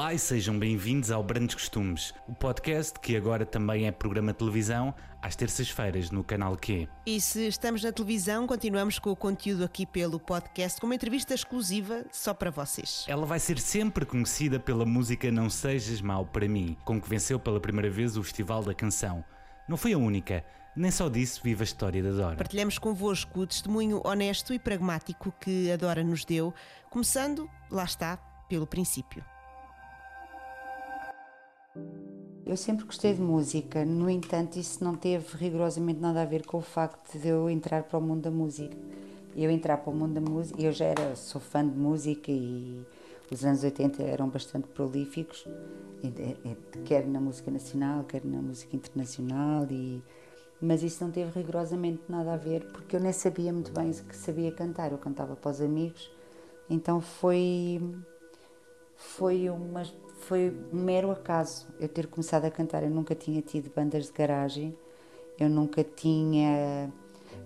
Olá e sejam bem-vindos ao Brandos Costumes, o podcast que agora também é programa de televisão, às terças-feiras no canal Q. E se estamos na televisão, continuamos com o conteúdo aqui pelo podcast, com uma entrevista exclusiva só para vocês. Ela vai ser sempre conhecida pela música Não Sejas Mal para Mim, com que venceu pela primeira vez o Festival da Canção. Não foi a única, nem só disso vive a história da Dora. Partilhamos convosco o testemunho honesto e pragmático que a Dora nos deu, começando, lá está, pelo princípio. Eu sempre gostei de música, no entanto, isso não teve rigorosamente nada a ver com o facto de eu entrar para o mundo da música. Eu entrar para o mundo da música, eu já era, sou fã de música e os anos 80 eram bastante prolíficos, quer na música nacional, quer na música internacional, e, mas isso não teve rigorosamente nada a ver porque eu nem sabia muito bem que sabia cantar, eu cantava para os amigos, então foi, foi uma foi um mero acaso eu ter começado a cantar. Eu nunca tinha tido bandas de garagem, eu nunca tinha.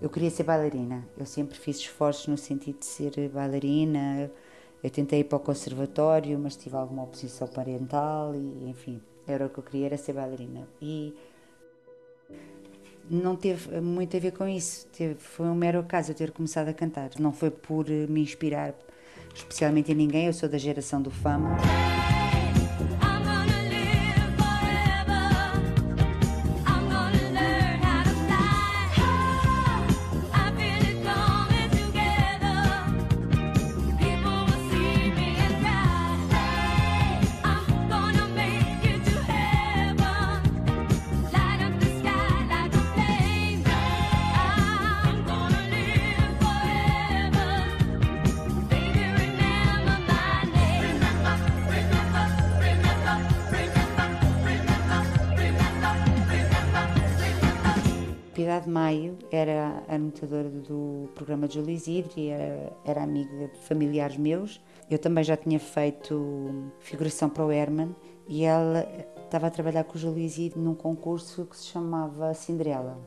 Eu queria ser bailarina, eu sempre fiz esforços no sentido de ser bailarina. Eu tentei ir para o conservatório, mas tive alguma oposição parental e, enfim, era o que eu queria, era ser bailarina. E não teve muito a ver com isso, teve, foi um mero acaso eu ter começado a cantar. Não foi por me inspirar especialmente em ninguém, eu sou da geração do Fama. Era anotadora do programa de Júlio Isidro era, era amiga de familiares meus. Eu também já tinha feito figuração para o Herman e ela estava a trabalhar com o Júlio num concurso que se chamava Cinderela,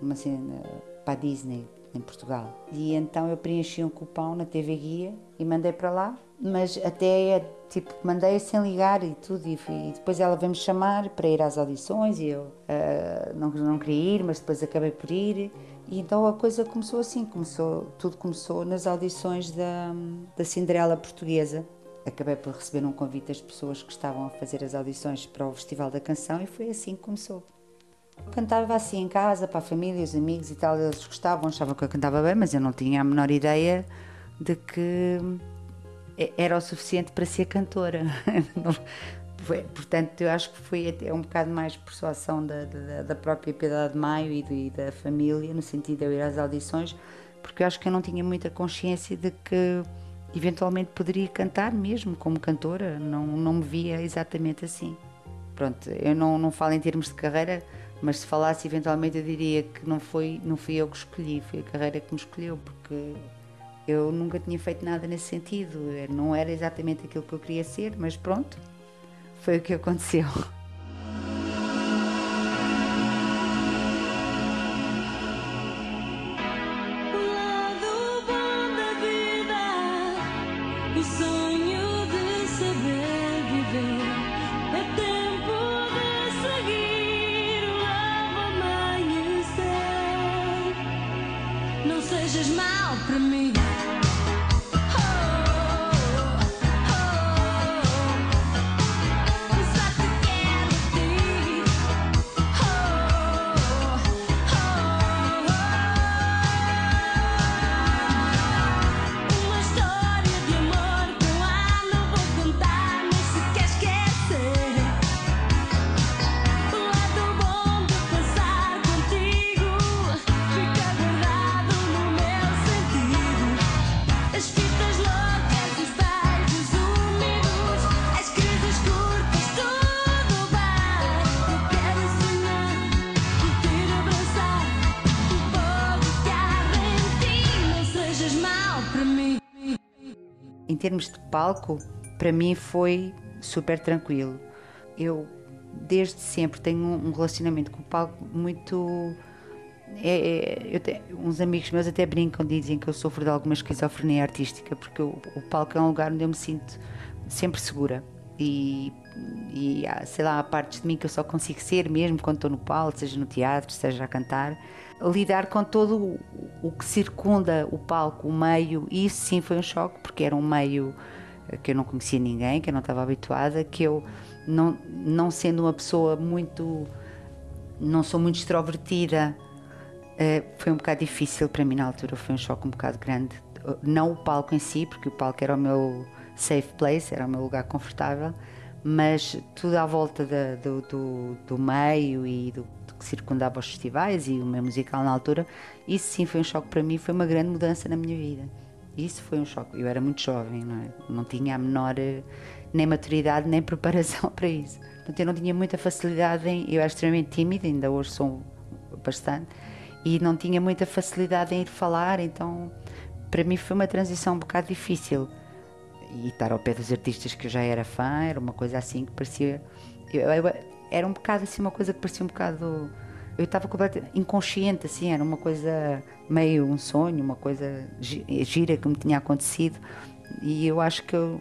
uma cena para a Disney em Portugal. E então eu preenchi um cupão na TV Guia e mandei para lá, mas até tipo mandei sem ligar e tudo e, e depois ela veio-me chamar para ir às audições e eu uh, não, não queria ir, mas depois acabei por ir e então a coisa começou assim, começou, tudo começou nas audições da, da Cinderela portuguesa. Acabei por receber um convite das pessoas que estavam a fazer as audições para o Festival da Canção e foi assim que começou. Cantava assim em casa, para a família, os amigos e tal, eles gostavam, achavam que eu cantava bem, mas eu não tinha a menor ideia de que era o suficiente para ser cantora. Portanto, eu acho que foi até um bocado mais por sua ação da, da, da própria Piedade de Maio e, e, da família, no sentido de eu ir às audições, porque eu acho que eu não tinha muita consciência de que eventualmente poderia cantar mesmo como cantora, não, não me via exatamente assim. Pronto, eu não, não falo em termos de carreira, mas se falasse eventualmente eu diria que não foi não fui eu que escolhi, foi a carreira que me escolheu, porque eu nunca tinha feito nada nesse sentido, não era exatamente aquilo que eu queria ser, mas pronto, foi o que aconteceu. Termos de palco, para mim foi super tranquilo. Eu, desde sempre, tenho um relacionamento com o palco muito. É, é, uns amigos meus até brincam, dizem que eu sofro de alguma esquizofrenia artística, porque o, o palco é um lugar onde eu me sinto sempre segura. e, e sei lá, há partes de mim que eu só consigo ser mesmo quando estou no palco, seja no teatro, seja a cantar. Lidar com todo o, que circunda o palco, o meio, e isso sim foi um choque, porque era um meio que eu não conhecia ninguém, que eu não estava habituada, que eu, não, não sendo uma pessoa muito. não sou muito extrovertida, eh, foi um bocado difícil para mim na altura, foi um choque um bocado grande. Não o palco em si, porque o palco era o meu safe place, era o meu lugar confortável, mas tudo à volta da, do, do, do, meio e do, do, que circundava os festivais e o meu musical na altura, isso sim foi um choque para mim, foi uma grande mudança na minha vida. Isso foi um choque. Eu era muito jovem, não, é? não tinha a menor eh, nem maturidade nem preparação para isso. Portanto, eu não tinha muita facilidade em. Eu era extremamente tímida, ainda hoje sou bastante, e não tinha muita facilidade em ir falar, então para mim foi uma transição um bocado difícil e estar ao pé dos artistas que eu já era fã, era uma coisa assim que parecia. Eu, eu, era um bocado assim, uma coisa que parecia um bocado. Eu estava completamente inconsciente, assim, era uma coisa meio um sonho, uma coisa gira que me tinha acontecido. E eu acho que eu,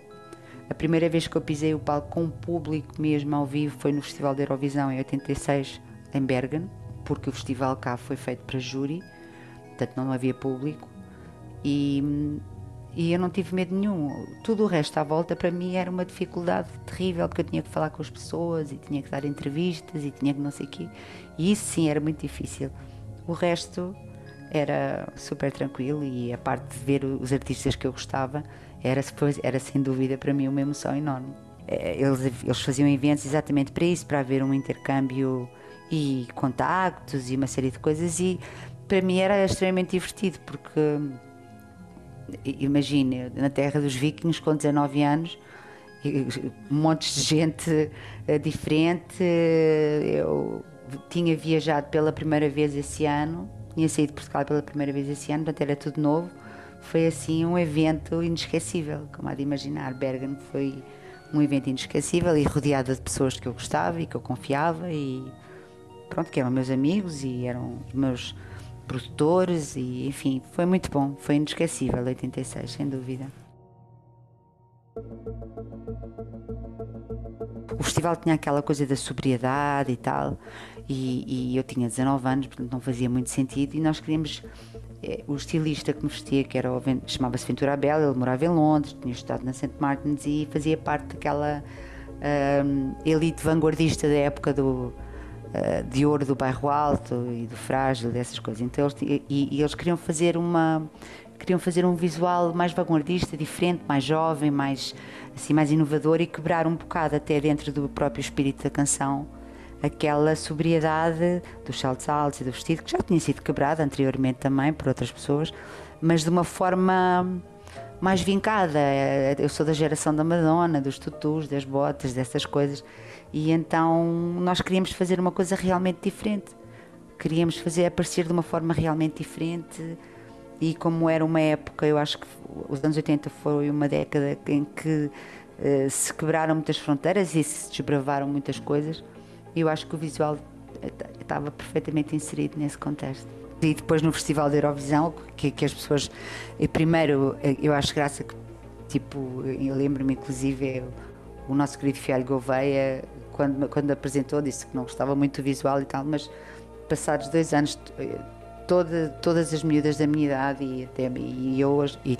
a primeira vez que eu pisei o palco com o público mesmo ao vivo foi no Festival da Eurovisão em 86, em Bergen, porque o festival cá foi feito para júri, portanto não havia público. E e eu não tive medo nenhum. Tudo o resto à volta para mim era uma dificuldade terrível, porque eu tinha que falar com as pessoas e tinha que dar entrevistas e tinha que não sei o quê. E isso sim era muito difícil. O resto era super tranquilo e a parte de ver os artistas que eu gostava era, era sem dúvida para mim uma emoção enorme. É, eles, eles faziam eventos exatamente para isso, para haver um intercâmbio e contactos e uma série de coisas e para mim era extremamente divertido porque imagine, na terra dos vikings, com 19 anos, um monte de gente eh, diferente. Eu tinha viajado pela primeira vez esse ano, tinha saído de Portugal pela primeira vez esse ano, portanto era tudo novo. Foi assim um evento inesquecível, como há de imaginar. Bergen foi um evento inesquecível e rodeada de pessoas que eu gostava e que eu confiava e pronto, que eram meus amigos e eram os meus produtores e enfim, foi muito bom, foi inesquecível 86, sem dúvida. O festival tinha aquela coisa da sobriedade e tal, e, e eu tinha 19 anos, portanto não fazia muito sentido, e nós queríamos. Eh, o estilista que me vestia, que era chamava-se Ventura Abel, ele morava em Londres, tinha estudado na St. Martins e fazia parte daquela um, elite vanguardista da época do, de ouro do bairro alto e do frágil, dessas coisas. Então eles, e, e, eles queriam fazer uma queriam fazer um visual mais vanguardista, diferente, mais jovem, mais assim mais inovador e quebrar um bocado até dentro do próprio espírito da canção aquela sobriedade dos saltos altos e do vestido que já tinha sido quebrada anteriormente também por outras pessoas, mas de uma forma mais vincada. Eu sou da geração da Madonna, dos tutus, das botas, dessas coisas. E então nós queríamos fazer uma coisa realmente diferente. Queríamos fazer aparecer de uma forma realmente diferente. E como era uma época, eu acho que os anos 80 foi uma década em que uh, se quebraram muitas fronteiras e se desbravaram muitas coisas, eu acho que o visual estava perfeitamente inserido nesse contexto. E depois no Festival da Eurovisão, que, que as pessoas. Primeiro, eu acho graça que, tipo, eu lembro-me inclusive, o nosso querido Fialho Gouveia quando, quando apresentou, disse que não gostava muito do visual e tal, mas passados dois anos, toda, todas as miúdas da minha idade e, e eu e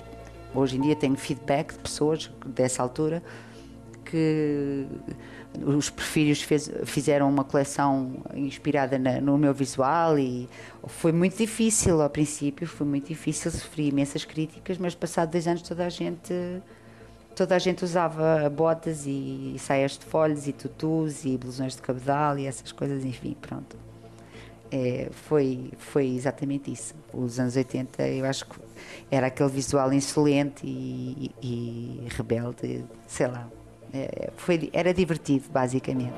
hoje em dia tenho feedback de pessoas dessa altura que os perfilhos fez, fizeram uma coleção inspirada na, no meu visual e foi muito difícil ao princípio, foi muito difícil, sofri imensas críticas, mas passado dois anos toda a gente toda a gente usava botas e, saias de folhas e tutus e blusões de cabedal e essas coisas, enfim, pronto. É, foi, foi exatamente isso. Os anos 80, eu acho que era aquele visual insolente e, e, e rebelde, sei lá. É, foi, era divertido, basicamente.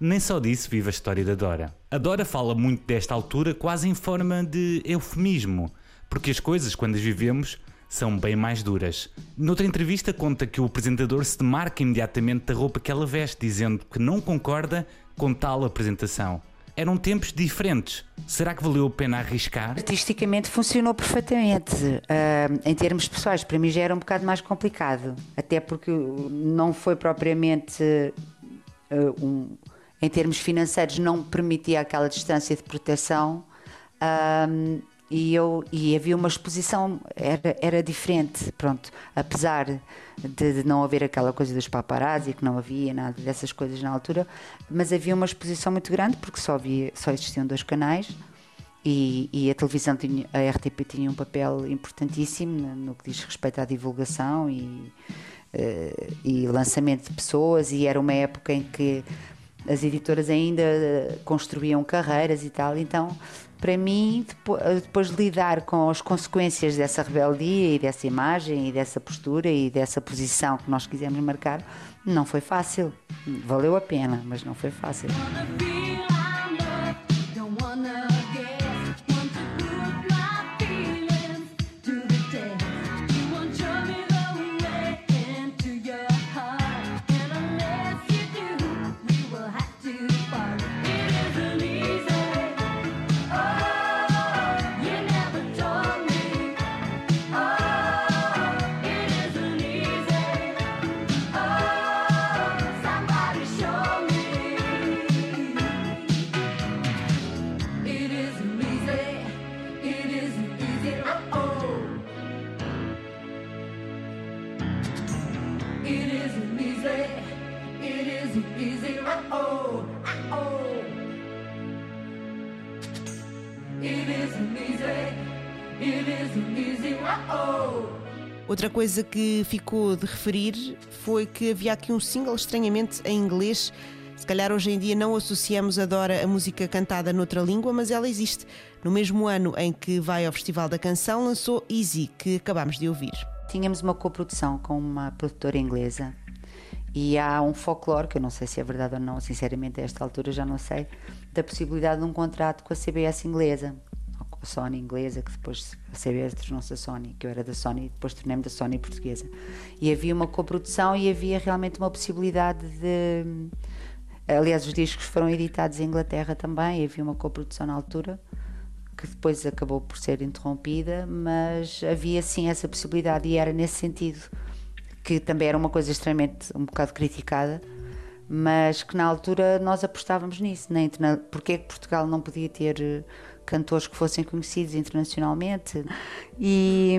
Nem só disso vive a história da Dora. A Dora fala muito desta altura quase em forma de eufemismo, porque as coisas, quando as vivemos, são bem mais duras. Noutra entrevista, conta que o apresentador se demarca imediatamente da roupa que ela veste, dizendo que não concorda com tal apresentação. Eram tempos diferentes. Será que valeu a pena arriscar? Artisticamente funcionou perfeitamente. Uh, em termos pessoais, para mim já era um bocado mais complicado. Até porque não foi propriamente uh, um. Em termos financeiros, não permitia aquela distância de proteção. Uh, e eu e havia uma exposição era era diferente pronto apesar de, de, não haver aquela coisa dos paparazzi que não havia nada dessas coisas na altura mas havia uma exposição muito grande porque só havia só existiam dois canais e, e a televisão tinha a RTP tinha um papel importantíssimo no, no que diz respeito à divulgação e uh, e lançamento de pessoas e era uma época em que as editoras ainda construíam carreiras e tal então para mim, depois de lidar com as consequências dessa rebeldia e dessa imagem e dessa postura e dessa posição que nós quisemos marcar, não foi fácil. Valeu a pena, mas não foi fácil. Outra coisa que ficou de referir foi que havia aqui um single estranhamente em inglês. Se calhar hoje em dia não associamos a Dora a música cantada noutra língua, mas ela existe. No mesmo ano em que vai ao Festival da Canção, lançou Easy, que acabamos de ouvir. Tínhamos uma coprodução com uma produtora inglesa e há um folclore, que eu não sei se é verdade ou não, sinceramente a esta altura já não sei, da possibilidade de um contrato com a CBS inglesa a Sony inglesa, que depois a CBS tornou-se a Sony, que eu era da Sony, e depois tornei-me da Sony portuguesa. E havia uma coprodução e havia realmente uma possibilidade de. Aliás, os discos foram editados em Inglaterra também, havia uma coprodução na altura, que depois acabou por ser interrompida, mas havia sim essa possibilidade e era nesse sentido, que também era uma coisa extremamente um bocado criticada, mas que na altura nós apostávamos nisso. Na interna... Porquê que Portugal não podia ter cantores que fossem conhecidos internacionalmente e,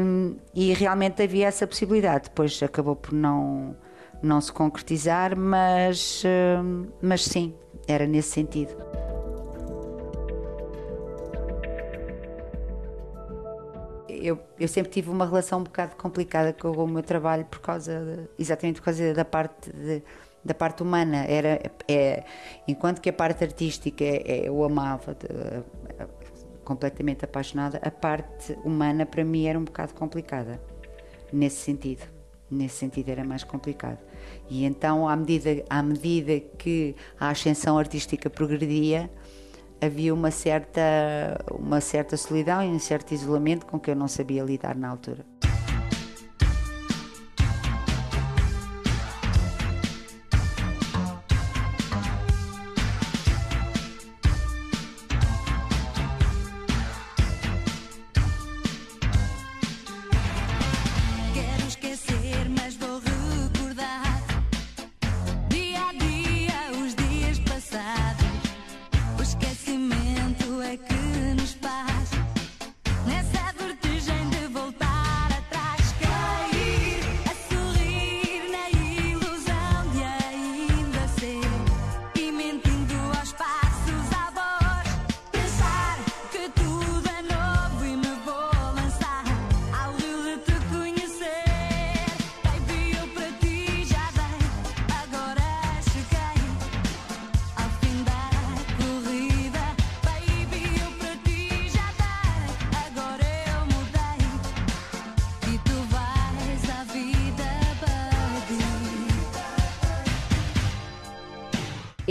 e realmente havia essa possibilidade. Depois acabou por não, não se concretizar, mas, eh, mas sim, era nesse sentido. Eu, eu, sempre tive uma relação um bocado complicada com o meu trabalho por causa de, exatamente por causa da parte de, da parte humana era é, enquanto que a parte artística é, é, eu amava de, completamente apaixonada, a parte humana para mim era um bocado complicada, nesse sentido. Nesse sentido era mais complicado. E então, à medida, à medida que a ascensão artística progredia, havia uma certa, uma certa solidão e um certo isolamento com que eu não sabia lidar na altura.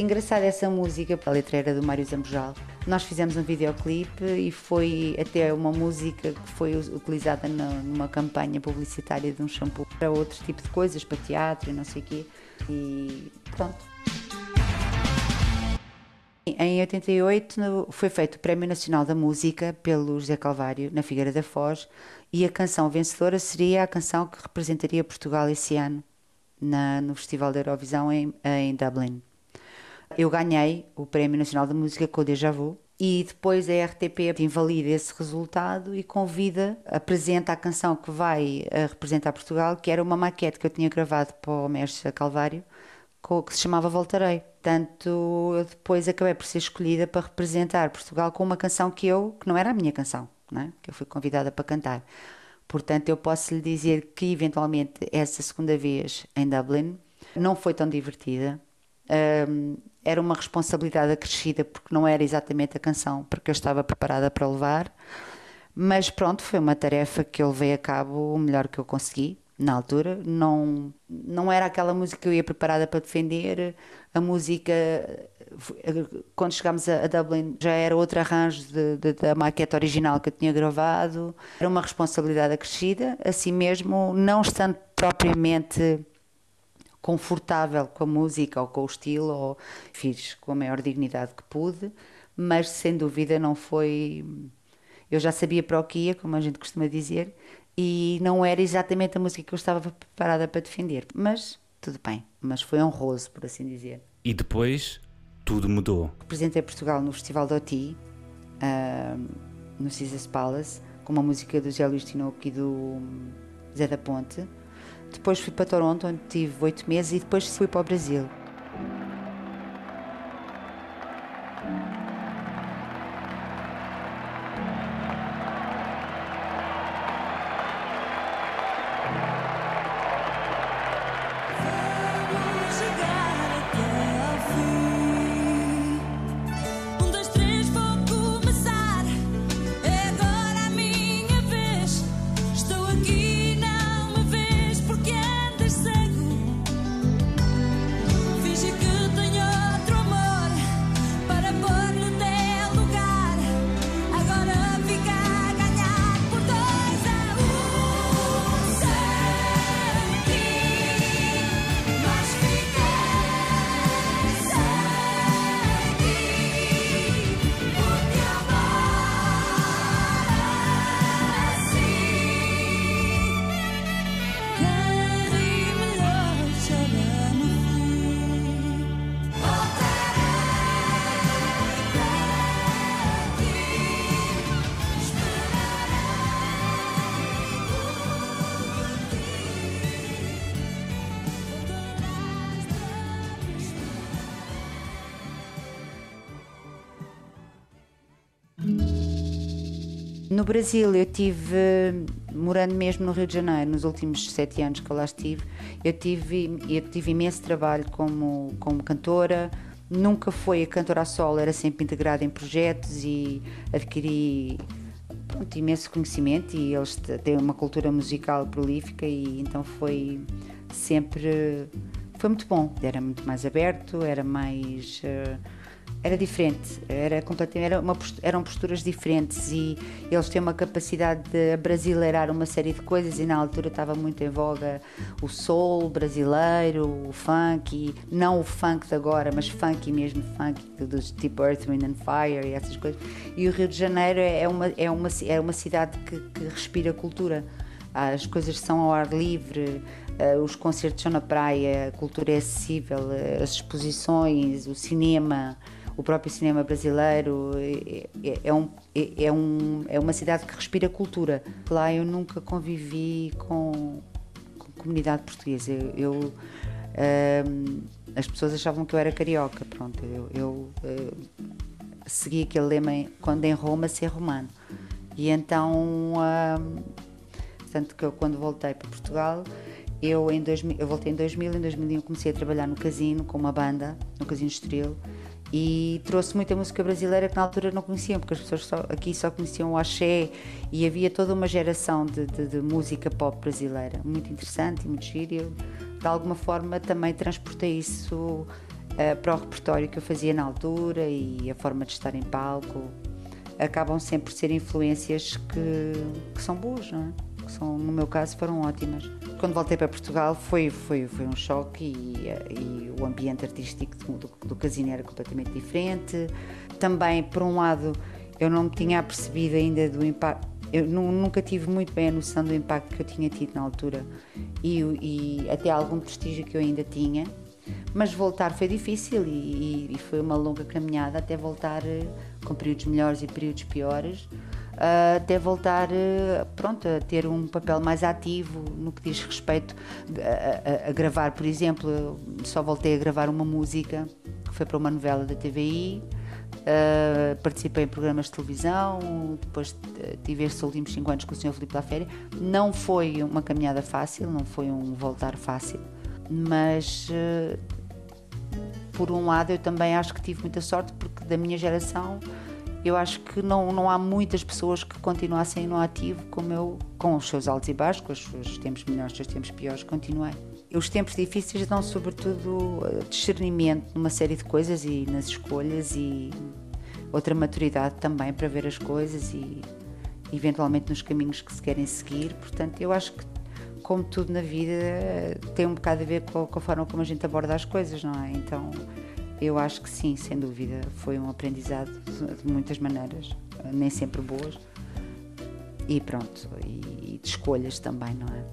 Engraçada essa música, a letra era do Mário Zambojal, Nós fizemos um videoclipe e foi até uma música que foi utilizada numa campanha publicitária de um shampoo para outro tipo de coisas, para teatro e não sei o quê. E pronto. Em 88 foi feito o Prémio Nacional da Música pelo José Calvário, na Figueira da Foz, e a canção vencedora seria a canção que representaria Portugal esse ano na, no Festival da Eurovisão em, em Dublin. Eu ganhei o Prémio Nacional da Música com o Deja Vu e depois a RTP invalida esse resultado e convida, apresenta a canção que vai eh, representar Portugal, que era uma maquete que eu tinha gravado para o Mestre Calvário, que se chamava Voltarei. Portanto, eu depois acabei por ser escolhida para representar Portugal com uma canção que eu, que não era a minha canção, é? que eu fui convidada para cantar. Portanto, eu posso lhe dizer que eventualmente essa segunda vez em Dublin não foi tão divertida. Um, era uma responsabilidade acrescida porque não era exatamente a canção porque eu estava preparada para levar. Mas pronto, foi uma tarefa que eu levei a cabo o melhor que eu consegui na altura. Não, não era aquela música que eu ia preparada para defender. A música, quando chegámos a, Dublin, já era outro arranjo de, de, da maquete original que eu tinha gravado. Era uma responsabilidade acrescida, assim mesmo, não estando propriamente confortável com a música ou com o estilo, ou fiz com a maior dignidade que pude, mas sem dúvida não foi. Eu já sabia para o que ia, como a gente costuma dizer, e não era exatamente a música que eu estava preparada para defender, mas tudo bem, mas foi honroso, por assim dizer. E depois tudo mudou. Representei Portugal no Festival do Oti, uh, no Caesars Palace, com uma música do Zé Luís Tinoco e do Zé da Ponte depois fui para Toronto, onde tive oito meses, e depois fui para o Brasil. No Brasil, eu tive, morando mesmo no Rio de Janeiro, nos últimos sete anos que eu lá estive, eu tive, eu tive imenso trabalho como, como cantora. Nunca foi a cantora a solo, era sempre integrada em projetos e adquiri pronto, imenso conhecimento. E eles têm uma cultura musical prolífica, e então foi sempre. Foi muito bom, era muito mais aberto, era mais. Uh, era diferente, era completamente, era uma, eram posturas diferentes e eles têm uma capacidade de brasileirar uma série de coisas e na altura estava muito em voga o soul brasileiro, o funk, e não o funk de agora, mas funk mesmo, funk dos tipo Earth, Wind and Fire e essas coisas. E o Rio de Janeiro é uma, é uma, é uma cidade que, que respira cultura. As coisas são ao ar livre, eh, os concertos são na praia, a cultura é acessível, eh, as exposições, o cinema o próprio cinema brasileiro é, é, é, um, é, é, um, é uma cidade que respira cultura. Lá eu nunca convivi com, com comunidade portuguesa. Eu, eu um, as pessoas achavam que eu era carioca, pronto. Eu, eu uh, segui aquele lema quando em Roma ser romano. E então, um, tanto que eu quando voltei para Portugal eu, em 2000, eu voltei em 2000, em 2001 comecei a trabalhar no casino com uma banda, no Casino Estoril, e trouxe muita música brasileira que na altura não conheciam, porque as pessoas só, aqui só conheciam o axé e havia toda uma geração de, de, de música pop brasileira, muito interessante e muito giro. Eu, de alguma forma também transportei isso uh, para o repertório que eu fazia na altura e a forma de estar em palco, acabam sempre por ser influências que, que são boas, não é? Que são, no meu caso, foram ótimas. Quando voltei para Portugal foi, foi, foi um choque e, e o ambiente artístico do, do, do casino era completamente diferente. Também, por um lado, eu não me tinha apercebido ainda do impacto. Eu nunca tive muito bem a noção do impacto que eu tinha tido na altura e, e até algum prestígio que eu ainda tinha. Mas voltar foi difícil e, e foi uma longa caminhada até voltar eh, com períodos melhores e períodos piores, até voltar uh, pronto, a ter um papel mais ativo no que diz respeito a, a, a, gravar, por exemplo, só voltei a gravar uma música que foi para uma novela da TVI. Uh, participei em programas de televisão, depois tive estes últimos 5 anos com o Sr. Filipe da Féria. Não foi uma caminhada fácil, não foi um voltar fácil, mas uh, por um lado eu também acho que tive muita sorte porque da minha geração eu acho que não, não há muitas pessoas que continuassem no ativo como eu, com os seus altos e baixos, com os seus tempos melhores, os seus tempos piores, continuei. Os tempos difíceis dão sobretudo eh, discernimento numa série de coisas e nas escolhas e outra maturidade também para ver as coisas e eventualmente nos caminhos que se querem seguir. Portanto, eu acho que como tudo na vida tem um bocado a ver com, com a forma como a gente aborda as coisas, não é? Então, eu acho que sim, sem dúvida, foi um aprendizado de muitas maneiras, nem sempre boas. E pronto, e de escolhas também, não é?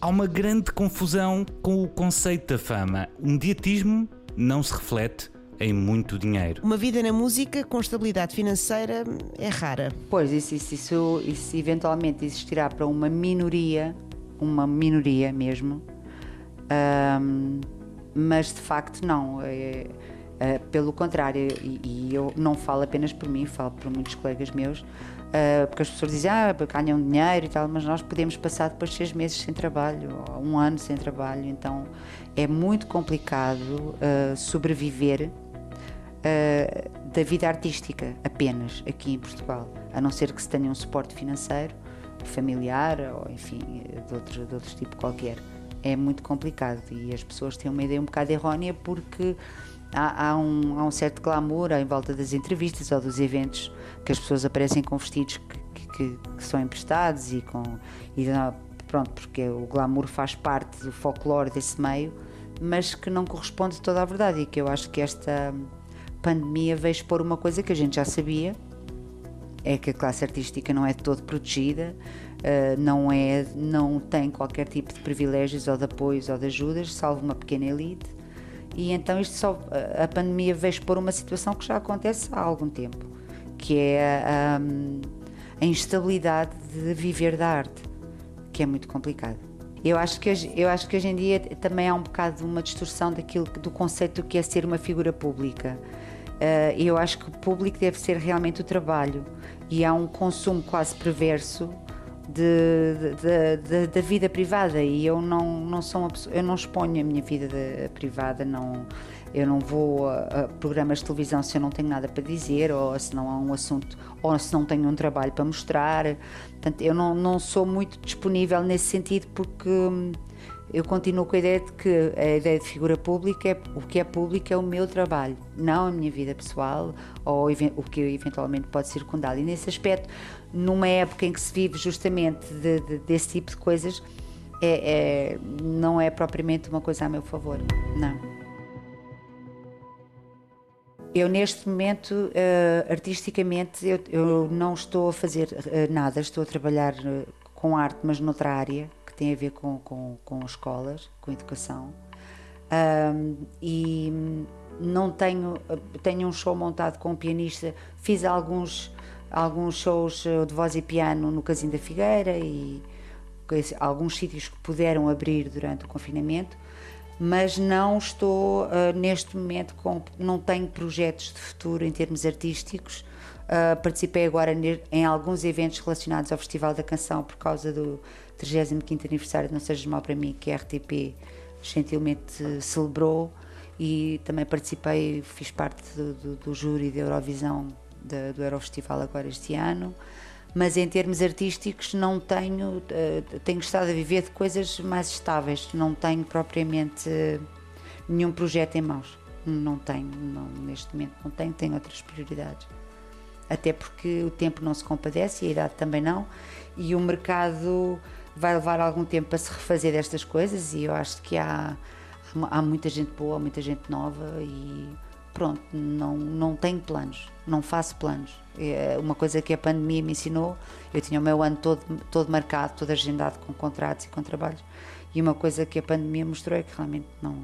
Há uma grande confusão com o conceito da fama. O mediatismo não se reflete em muito dinheiro. Uma vida na música com estabilidade financeira é rara. Pois, isso, isso, isso, isso eventualmente existirá para uma minoria, uma minoria mesmo. Um, mas de facto não. É, é, pelo contrário, e, e, eu não falo apenas por mim, falo por muitos colegas meus, é, porque as pessoas dizem, ah, ganham dinheiro e tal, mas nós podemos passar depois seis meses sem trabalho, ou um ano sem trabalho, então é muito complicado é, sobreviver é, da vida artística apenas aqui em Portugal, a não ser que se tenha um suporte financeiro, familiar ou enfim, de outro, de outro tipo qualquer é muito complicado e as pessoas têm uma ideia um bocado errónea porque há, há, um, há um, certo glamour em volta das entrevistas ou dos eventos que as pessoas aparecem com vestidos que, que, que são emprestados e com e, pronto porque o glamour faz parte do folclore desse meio mas que não corresponde toda à verdade e que eu acho que esta pandemia veio expor uma coisa que a gente já sabia é que a classe artística não é todo protegida uh, não, é, não tem qualquer tipo de privilégios ou de apoios ou de ajudas, salvo uma pequena elite. E então isto só, a pandemia veio expor uma situação que já acontece há algum tempo, que é a, instabilidade de viver da arte, que é muito complicado. Eu acho que hoje, eu acho que hoje em dia também há um bocado uma distorção daquilo do conceito do que é ser uma figura pública. Uh, eu acho que o público deve ser realmente o trabalho e há um consumo quase perverso da vida privada e eu não, não sou pessoa, eu não exponho a minha vida de, privada, não, eu não vou a, a, programas de televisão se eu não tenho nada para dizer ou se não há um assunto ou se não tenho um trabalho para mostrar. Portanto, eu não, não sou muito disponível nesse sentido porque hum, eu continuo com a ideia de que a ideia de figura pública é o que é público é o meu trabalho, não a minha vida pessoal ou o que eventualmente pode circundar. E nesse aspecto, numa época em que se vive justamente de, de, desse tipo de coisas, é, é, não é propriamente uma coisa a meu favor, não. Eu neste momento, uh, artisticamente, eu, eu, não estou a fazer uh, nada, estou a trabalhar uh, com arte, mas noutra área, que tem a ver com, com, com escolas, com educação. E não tenho, tenho um show montado com um pianista, fiz alguns alguns shows eh, de voz e piano no Casino da Figueira e alguns sítios que puderam abrir durante o confinamento, mas não estou uh, neste momento com, não tenho projetos de futuro em termos artísticos. Uh, participei agora em alguns eventos relacionados ao Festival da Canção por causa do 35 aniversário de Não Sejas Mal para mim, que a RTP gentilmente celebrou e também participei, fiz parte do, do, do júri da Eurovisão do Eurofestival agora este ano, mas em termos artísticos não tenho, uh, tenho estado a viver de coisas mais estáveis, não tenho propriamente nenhum projeto em mãos. Não tenho, não, neste momento não tenho, tenho outras prioridades. Até porque o tempo não se compadece e a idade também não, e o mercado vai levar algum tempo para se refazer destas coisas e eu acho que há, há muita gente boa, muita gente nova e pronto, não, não tenho planos, não faço planos. É uma coisa que a pandemia me ensinou, eu tinha o meu ano todo, todo marcado, todo agendado com contratos e com trabalhos, e uma coisa que a pandemia mostrou é que realmente não,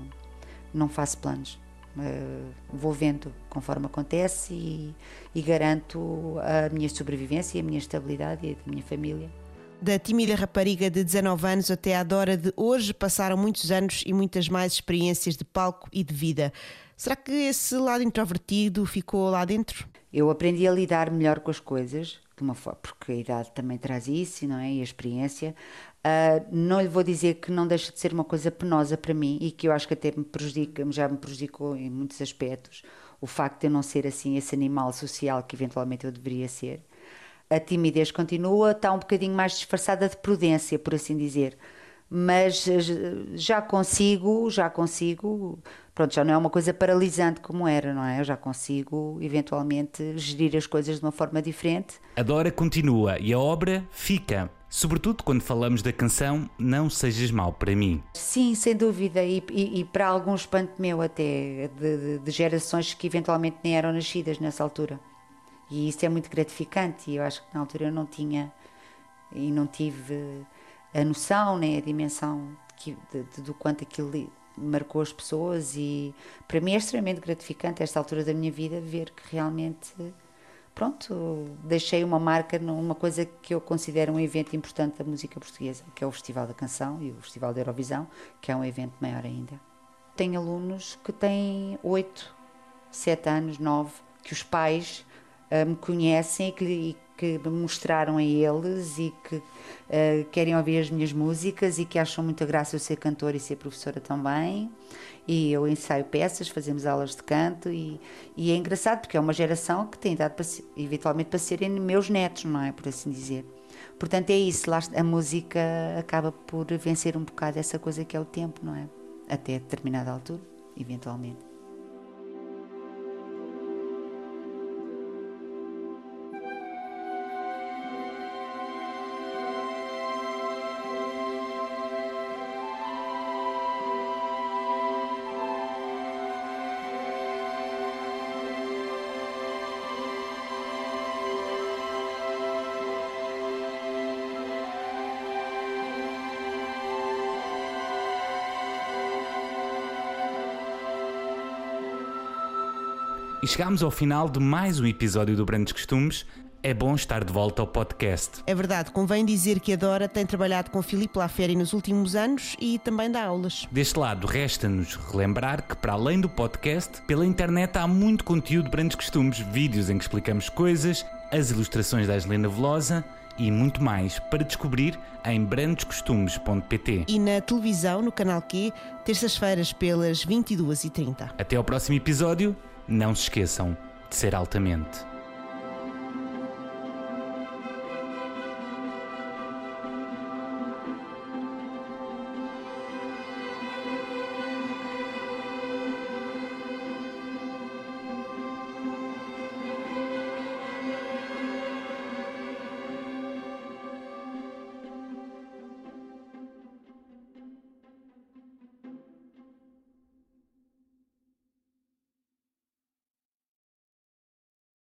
não faço planos. Uh, vou vendo conforme acontece e, e garanto a minha sobrevivência, a minha estabilidade e a da minha família. Da tímida rapariga de 19 anos até à Dora de hoje passaram muitos anos e muitas mais experiências de palco e de vida. Será que esse lado introvertido ficou lá dentro? Eu aprendi a lidar melhor com as coisas, de uma forma, porque a idade também traz isso, não é? E a experiência. Uh, não lhe vou dizer que não deixa de ser uma coisa penosa para mim e que eu acho que até me prejudica, já me prejudicou em muitos aspectos, o facto de eu não ser assim esse animal social que eventualmente eu deveria ser. A timidez continua, está um bocadinho mais disfarçada de prudência, por assim dizer mas eh, já consigo, já consigo, pronto, já não é uma coisa paralisante como era, não é? Eu já consigo eventualmente gerir as coisas de uma forma diferente. A Dora continua e a obra fica. Sobretudo quando falamos da canção Não Sejas Mal para mim. Sim, sem dúvida, e, e, e para algum espanto meu até, de, de, de, gerações que eventualmente nem eram nascidas nessa altura. E isso é muito gratificante, e eu acho que na altura eu não tinha e não tive a noção, né, a dimensão de, de, do quanto aquilo marcou as pessoas e para mim é extremamente gratificante esta altura da minha vida ver que realmente pronto, deixei uma marca numa coisa que eu considero um evento importante da música portuguesa, que é o Festival da Canção e o Festival da Eurovisão, que é um evento maior ainda. Tenho alunos que têm 8, 7 anos, 9, que os pais me conhecem e que, que me mostraram a eles e que uh, querem ouvir as minhas músicas e que acham muita graça eu ser cantora e ser professora também. E eu ensaio peças, fazemos aulas de canto e, e é engraçado porque é uma geração que tem idade para, eventualmente para serem meus netos, não é? Por assim dizer. Portanto, é isso, a música acaba por vencer um bocado essa coisa que é o tempo, não é? Até determinada altura, eventualmente. E chegamos ao final de mais um episódio do Brandos Costumes. É bom estar de volta ao podcast. É verdade, convém dizer que a Dora tem trabalhado com Filipe Laferi nos últimos anos e também dá aulas. Deste lado, resta-nos relembrar que, para além do podcast, pela internet há muito conteúdo de Brandos Costumes, vídeos em que explicamos coisas, as ilustrações da Angelina Velosa e muito mais para descobrir em brandoscostumes.pt. E na televisão, no canal Q, terças-feiras pelas 22h30. Até ao próximo episódio não se esqueçam de ser altamente